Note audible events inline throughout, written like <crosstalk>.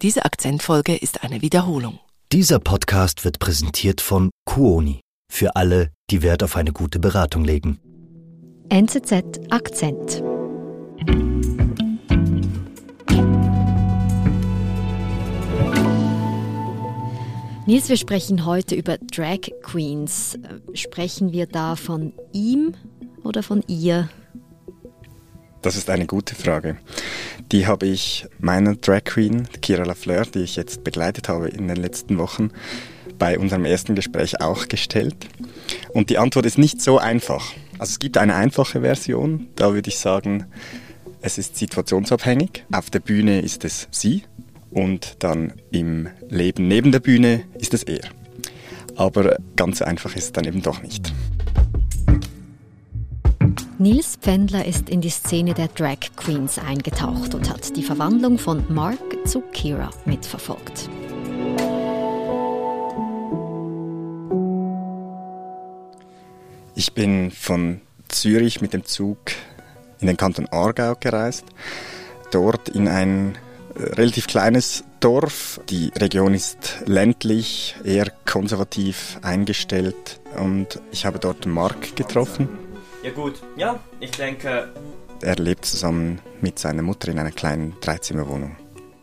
Diese Akzentfolge ist eine Wiederholung. Dieser Podcast wird präsentiert von Kuoni. Für alle, die Wert auf eine gute Beratung legen. NZZ Akzent. Nils, wir sprechen heute über Drag Queens. Sprechen wir da von ihm oder von ihr? Das ist eine gute Frage. Die habe ich meiner Drag Queen, Kira Lafleur, die ich jetzt begleitet habe in den letzten Wochen, bei unserem ersten Gespräch auch gestellt. Und die Antwort ist nicht so einfach. Also es gibt eine einfache Version, da würde ich sagen, es ist situationsabhängig. Auf der Bühne ist es sie und dann im Leben neben der Bühne ist es er. Aber ganz einfach ist es dann eben doch nicht. Nils Pfändler ist in die Szene der Drag Queens eingetaucht und hat die Verwandlung von Mark zu Kira mitverfolgt. Ich bin von Zürich mit dem Zug in den Kanton Aargau gereist, dort in ein äh, relativ kleines Dorf. Die Region ist ländlich, eher konservativ eingestellt und ich habe dort Mark getroffen. Ja gut, ja, ich denke... Er lebt zusammen mit seiner Mutter in einer kleinen Dreizimmerwohnung.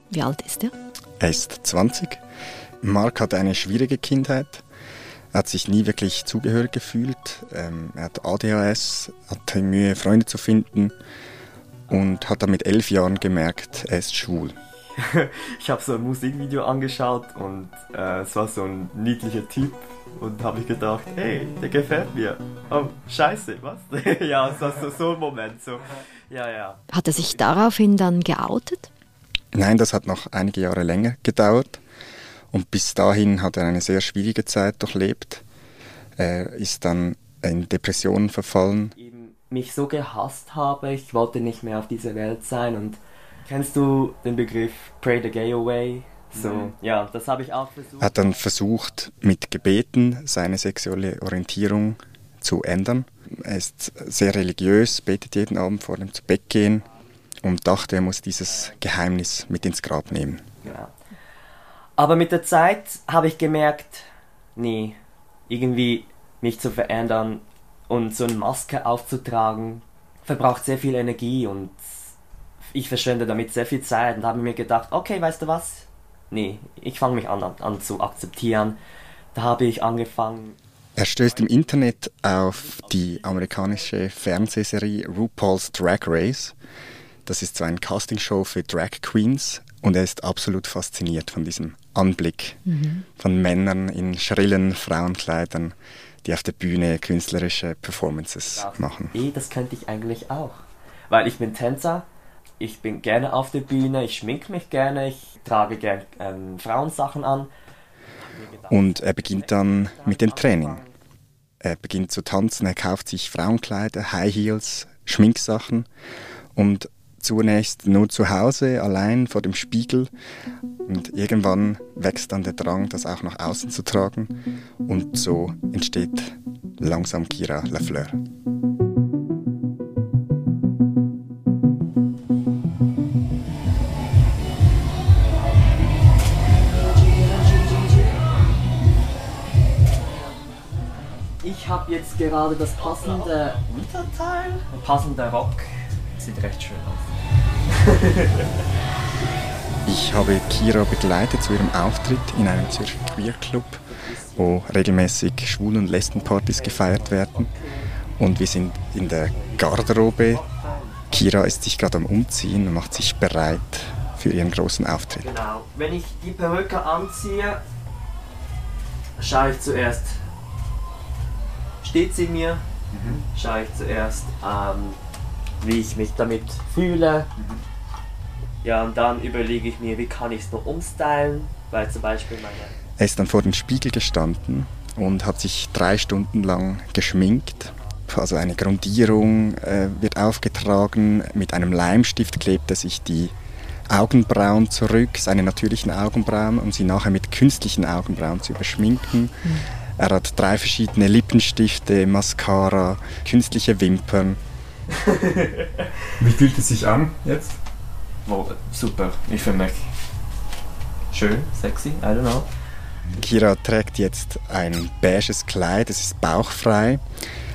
Wie alt ist er? Er ist 20. Mark hatte eine schwierige Kindheit. Er hat sich nie wirklich zugehörig gefühlt. Ähm, er hat ADHS, hatte Mühe, Freunde zu finden und hat dann mit elf Jahren gemerkt, er ist schwul. <laughs> ich habe so ein Musikvideo angeschaut und äh, es war so ein niedlicher Typ und habe ich gedacht, hey, der gefällt mir. Oh, scheiße, was? <laughs> ja, es war so, so ein Moment. So. Ja, ja. Hat er sich daraufhin dann geoutet? Nein, das hat noch einige Jahre länger gedauert. Und bis dahin hat er eine sehr schwierige Zeit durchlebt. Er ist dann in Depressionen verfallen. Ich mich so gehasst habe, ich wollte nicht mehr auf dieser Welt sein. Und kennst du den Begriff Pray the Gay Away? So, mhm. ja, das habe ich auch versucht. Hat dann versucht, mit Gebeten seine sexuelle Orientierung zu ändern. Er ist sehr religiös, betet jeden Abend vor dem zu Bett gehen und dachte, er muss dieses Geheimnis mit ins Grab nehmen. Genau. Aber mit der Zeit habe ich gemerkt, nee, irgendwie mich zu verändern und so eine Maske aufzutragen, verbraucht sehr viel Energie und ich verschwende damit sehr viel Zeit und habe mir gedacht, okay, weißt du was? Nee, ich fange mich an, an zu akzeptieren. Da habe ich angefangen. Er stößt im Internet auf die amerikanische Fernsehserie RuPaul's Drag Race. Das ist so ein Castingshow für Drag Queens und er ist absolut fasziniert von diesem Anblick mhm. von Männern in schrillen Frauenkleidern, die auf der Bühne künstlerische Performances das, machen. Eh, das könnte ich eigentlich auch. Weil ich bin Tänzer, ich bin gerne auf der Bühne, ich schminke mich gerne, ich trage gerne ähm, Frauensachen an. Und er beginnt dann mit dem Training. Er beginnt zu tanzen, er kauft sich Frauenkleider, High Heels, Schminksachen und zunächst nur zu Hause, allein vor dem Spiegel. Und irgendwann wächst dann der Drang, das auch nach außen zu tragen. Und so entsteht langsam Kira Lafleur. Ich habe jetzt gerade das passende Unterteil, passende Rock. Sieht recht schön aus. <laughs> ich habe Kira begleitet zu ihrem Auftritt in einem Zürcher Queer Club, wo regelmäßig Schwul- und Lesbenpartys gefeiert werden. Und wir sind in der Garderobe. Kira ist sich gerade am Umziehen und macht sich bereit für ihren großen Auftritt. Genau. Wenn ich die Perücke anziehe, schaue ich zuerst, steht sie mir, mhm. schaue ich zuerst, ähm, wie ich mich damit fühle. Ja, und dann überlege ich mir, wie kann ich es noch umstylen, weil zum Beispiel meine... Er ist dann vor dem Spiegel gestanden und hat sich drei Stunden lang geschminkt. Also eine Grundierung äh, wird aufgetragen, mit einem Leimstift klebt er sich die Augenbrauen zurück, seine natürlichen Augenbrauen, um sie nachher mit künstlichen Augenbrauen zu überschminken. Mhm. Er hat drei verschiedene Lippenstifte, Mascara, künstliche Wimpern. <laughs> Wie fühlt es sich an jetzt? Oh, super, ich fühle mich schön, sexy, I don't know. Kira trägt jetzt ein beiges Kleid, es ist bauchfrei,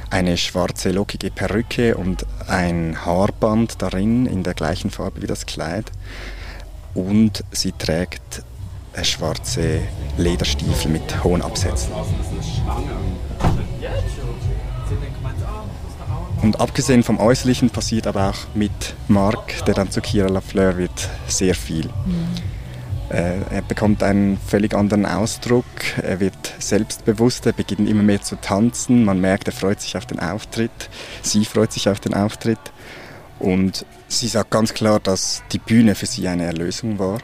eine schwarze lockige Perücke und ein Haarband darin in der gleichen Farbe wie das Kleid. Und sie trägt schwarze Lederstiefel mit hohen Absätzen. Und abgesehen vom Äußerlichen passiert aber auch mit Marc, der dann zu Kira Lafleur wird, sehr viel. Mhm. Äh, er bekommt einen völlig anderen Ausdruck, er wird selbstbewusster, beginnt immer mehr zu tanzen, man merkt, er freut sich auf den Auftritt, sie freut sich auf den Auftritt und sie sagt ganz klar, dass die Bühne für sie eine Erlösung war.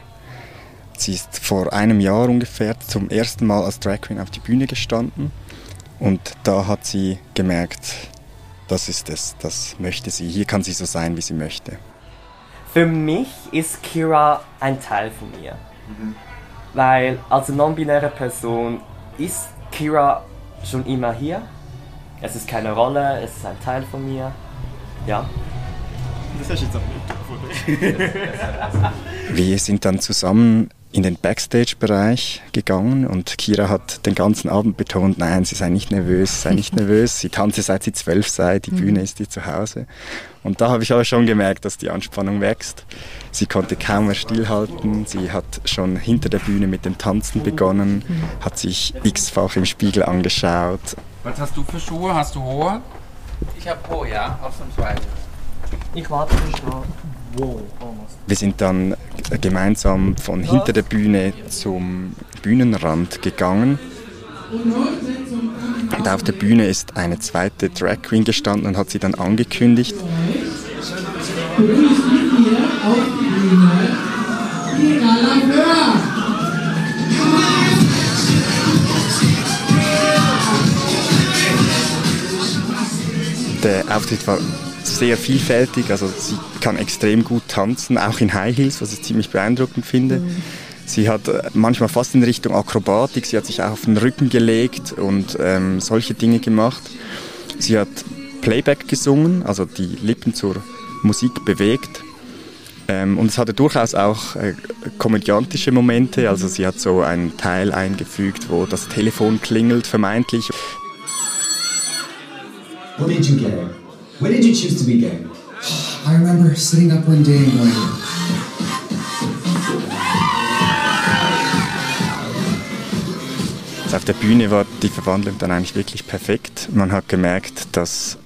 Sie ist vor einem Jahr ungefähr zum ersten Mal als Drag Queen auf die Bühne gestanden und da hat sie gemerkt, das ist es, das möchte sie. Hier kann sie so sein, wie sie möchte. Für mich ist Kira ein Teil von mir. Mhm. Weil als non-binäre Person ist Kira schon immer hier. Es ist keine Rolle, es ist ein Teil von mir. Ja. Das hast du jetzt auch nicht Wir sind dann zusammen in den Backstage-Bereich gegangen und Kira hat den ganzen Abend betont, nein, sie sei nicht nervös, sei nicht <laughs> nervös, sie tanze seit sie zwölf sei, die mhm. Bühne ist ihr Zuhause. Und da habe ich aber schon gemerkt, dass die Anspannung wächst. Sie konnte kaum mehr stillhalten, sie hat schon hinter der Bühne mit dem Tanzen begonnen, mhm. hat sich x-fach im Spiegel angeschaut. Was hast du für Schuhe? Hast du hohe? Ich habe hohe, ja, ausnahmsweise. Ich warte schon. Wir sind dann gemeinsam von hinter der Bühne zum Bühnenrand gegangen. Und auf der Bühne ist eine zweite Drag Queen gestanden und hat sie dann angekündigt. Der Auftritt war sehr vielfältig. Also sie kann extrem gut tanzen, auch in High Heels, was ich ziemlich beeindruckend finde. Mhm. Sie hat äh, manchmal fast in Richtung Akrobatik, sie hat sich auch auf den Rücken gelegt und ähm, solche Dinge gemacht. Sie hat Playback gesungen, also die Lippen zur Musik bewegt. Ähm, und es hatte durchaus auch äh, komödiantische Momente, also sie hat so einen Teil eingefügt, wo das Telefon klingelt, vermeintlich. What did you get? When did you choose to be gay? I remember sitting up one day and going, Auf der Bühne war die Verwandlung dann eigentlich wirklich perfekt. Man hat gemerkt, dass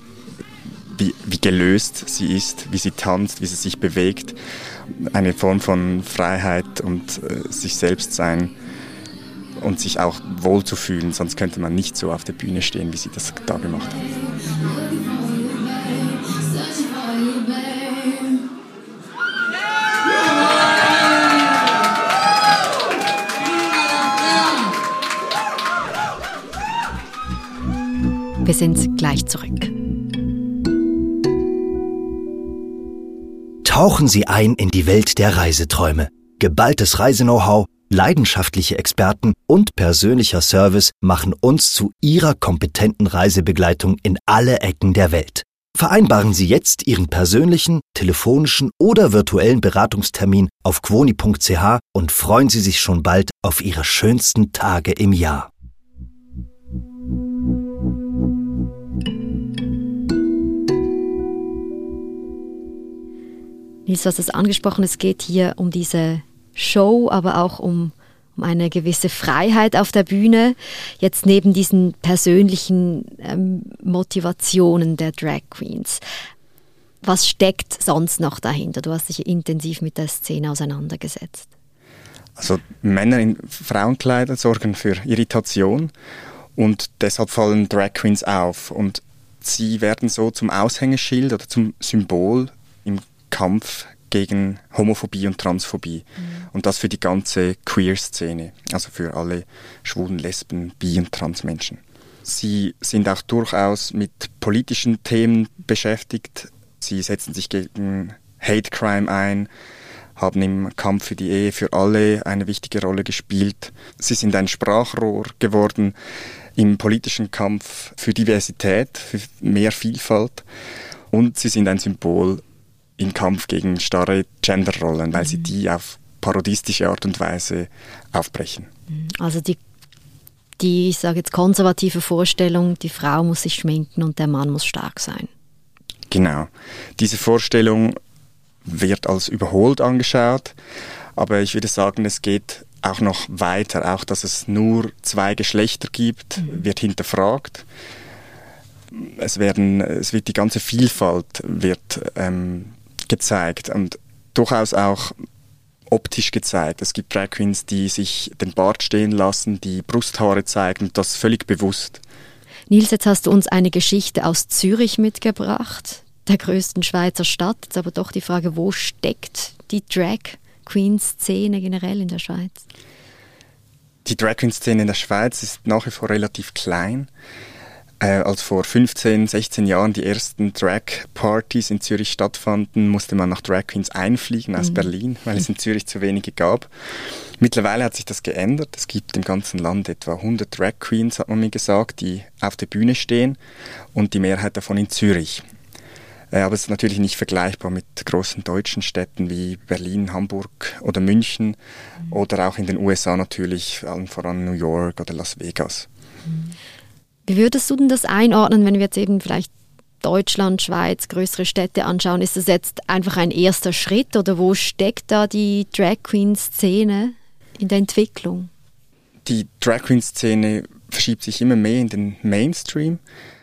wie, wie, gelöst sie ist, wie sie tanzt, wie sie sich bewegt. Eine Form von Freiheit und äh, sich selbst sein und sich auch wohl zu fühlen. Sonst könnte man nicht so auf der Bühne stehen, wie sie das da gemacht hat. Wir sind gleich zurück. Tauchen Sie ein in die Welt der Reiseträume. Geballtes Reiseknow-how, leidenschaftliche Experten und persönlicher Service machen uns zu Ihrer kompetenten Reisebegleitung in alle Ecken der Welt. Vereinbaren Sie jetzt Ihren persönlichen, telefonischen oder virtuellen Beratungstermin auf quoni.ch und freuen Sie sich schon bald auf Ihre schönsten Tage im Jahr. Nils, du hast es angesprochen, es geht hier um diese Show, aber auch um, um eine gewisse Freiheit auf der Bühne. Jetzt neben diesen persönlichen ähm, Motivationen der Drag Queens. Was steckt sonst noch dahinter? Du hast dich intensiv mit der Szene auseinandergesetzt. Also Männer in Frauenkleidern sorgen für Irritation und deshalb fallen Drag Queens auf und sie werden so zum Aushängeschild oder zum Symbol im Kampf gegen Homophobie und Transphobie. Mhm. Und das für die ganze Queer-Szene, also für alle schwulen, Lesben, Bi- und Transmenschen. Sie sind auch durchaus mit politischen Themen beschäftigt. Sie setzen sich gegen Hate Crime ein, haben im Kampf für die Ehe für alle eine wichtige Rolle gespielt. Sie sind ein Sprachrohr geworden im politischen Kampf für Diversität, für mehr Vielfalt. Und sie sind ein Symbol im Kampf gegen starre Genderrollen, weil sie mhm. die auf parodistische Art und Weise aufbrechen. Also die, die ich sage jetzt konservative Vorstellung, die Frau muss sich schminken und der Mann muss stark sein. Genau. Diese Vorstellung wird als überholt angeschaut, aber ich würde sagen, es geht auch noch weiter. Auch, dass es nur zwei Geschlechter gibt, mhm. wird hinterfragt. Es, werden, es wird die ganze Vielfalt wird, ähm, gezeigt und durchaus auch optisch gezeigt. Es gibt Drag Queens, die sich den Bart stehen lassen, die Brusthaare zeigen, das völlig bewusst. Nils, jetzt hast du uns eine Geschichte aus Zürich mitgebracht, der größten Schweizer Stadt. Jetzt aber doch die Frage, wo steckt die Drag Queen-Szene generell in der Schweiz? Die Drag Queen-Szene in der Schweiz ist nach wie vor relativ klein. Äh, als vor 15, 16 Jahren die ersten Drag-Partys in Zürich stattfanden, musste man nach Drag Queens einfliegen aus mhm. Berlin, weil es in Zürich zu wenige gab. Mittlerweile hat sich das geändert. Es gibt im ganzen Land etwa 100 Drag Queens, hat man mir gesagt, die auf der Bühne stehen und die Mehrheit davon in Zürich. Äh, aber es ist natürlich nicht vergleichbar mit großen deutschen Städten wie Berlin, Hamburg oder München mhm. oder auch in den USA natürlich, allen voran New York oder Las Vegas. Wie würdest du denn das einordnen, wenn wir jetzt eben vielleicht Deutschland, Schweiz, größere Städte anschauen? Ist das jetzt einfach ein erster Schritt oder wo steckt da die Drag Queen-Szene in der Entwicklung? Die Drag Queen-Szene verschiebt sich immer mehr in den Mainstream.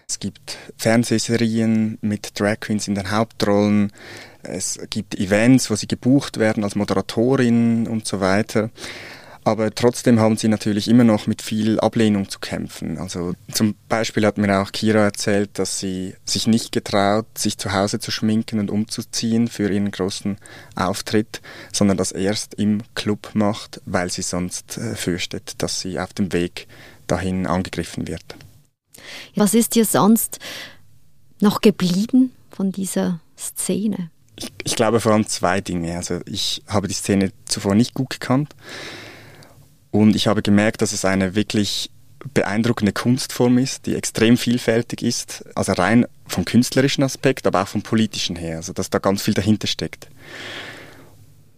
Es gibt Fernsehserien mit Drag Queens in den Hauptrollen. Es gibt Events, wo sie gebucht werden als Moderatorin und so weiter. Aber trotzdem haben sie natürlich immer noch mit viel Ablehnung zu kämpfen. Also zum Beispiel hat mir auch Kira erzählt, dass sie sich nicht getraut, sich zu Hause zu schminken und umzuziehen für ihren großen Auftritt, sondern das erst im Club macht, weil sie sonst äh, fürchtet, dass sie auf dem Weg dahin angegriffen wird. Was ist dir sonst noch geblieben von dieser Szene? Ich, ich glaube vor allem zwei Dinge. Also ich habe die Szene zuvor nicht gut gekannt. Und ich habe gemerkt, dass es eine wirklich beeindruckende Kunstform ist, die extrem vielfältig ist, also rein vom künstlerischen Aspekt, aber auch vom politischen her, also dass da ganz viel dahinter steckt.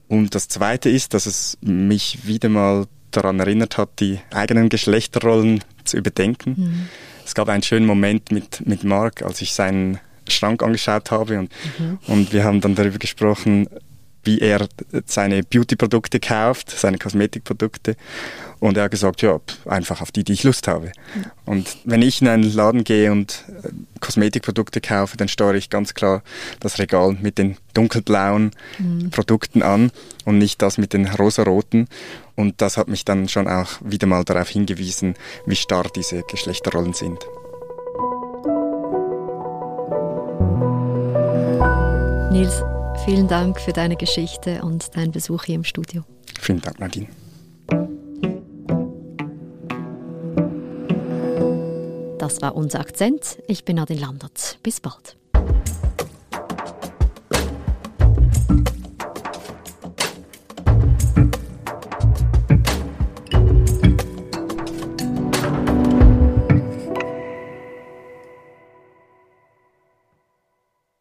Und das Zweite ist, dass es mich wieder mal daran erinnert hat, die eigenen Geschlechterrollen zu überdenken. Mhm. Es gab einen schönen Moment mit, mit Mark, als ich seinen Schrank angeschaut habe und, mhm. und wir haben dann darüber gesprochen, wie er seine Beauty-Produkte kauft, seine Kosmetikprodukte. Und er hat gesagt, ja, einfach auf die, die ich Lust habe. Und wenn ich in einen Laden gehe und äh, Kosmetikprodukte kaufe, dann steuere ich ganz klar das Regal mit den dunkelblauen mhm. Produkten an und nicht das mit den rosaroten. Und das hat mich dann schon auch wieder mal darauf hingewiesen, wie starr diese Geschlechterrollen sind. Nils, Vielen Dank für deine Geschichte und deinen Besuch hier im Studio. Vielen Dank, Nadine. Das war unser Akzent. Ich bin Nadine Landert. Bis bald.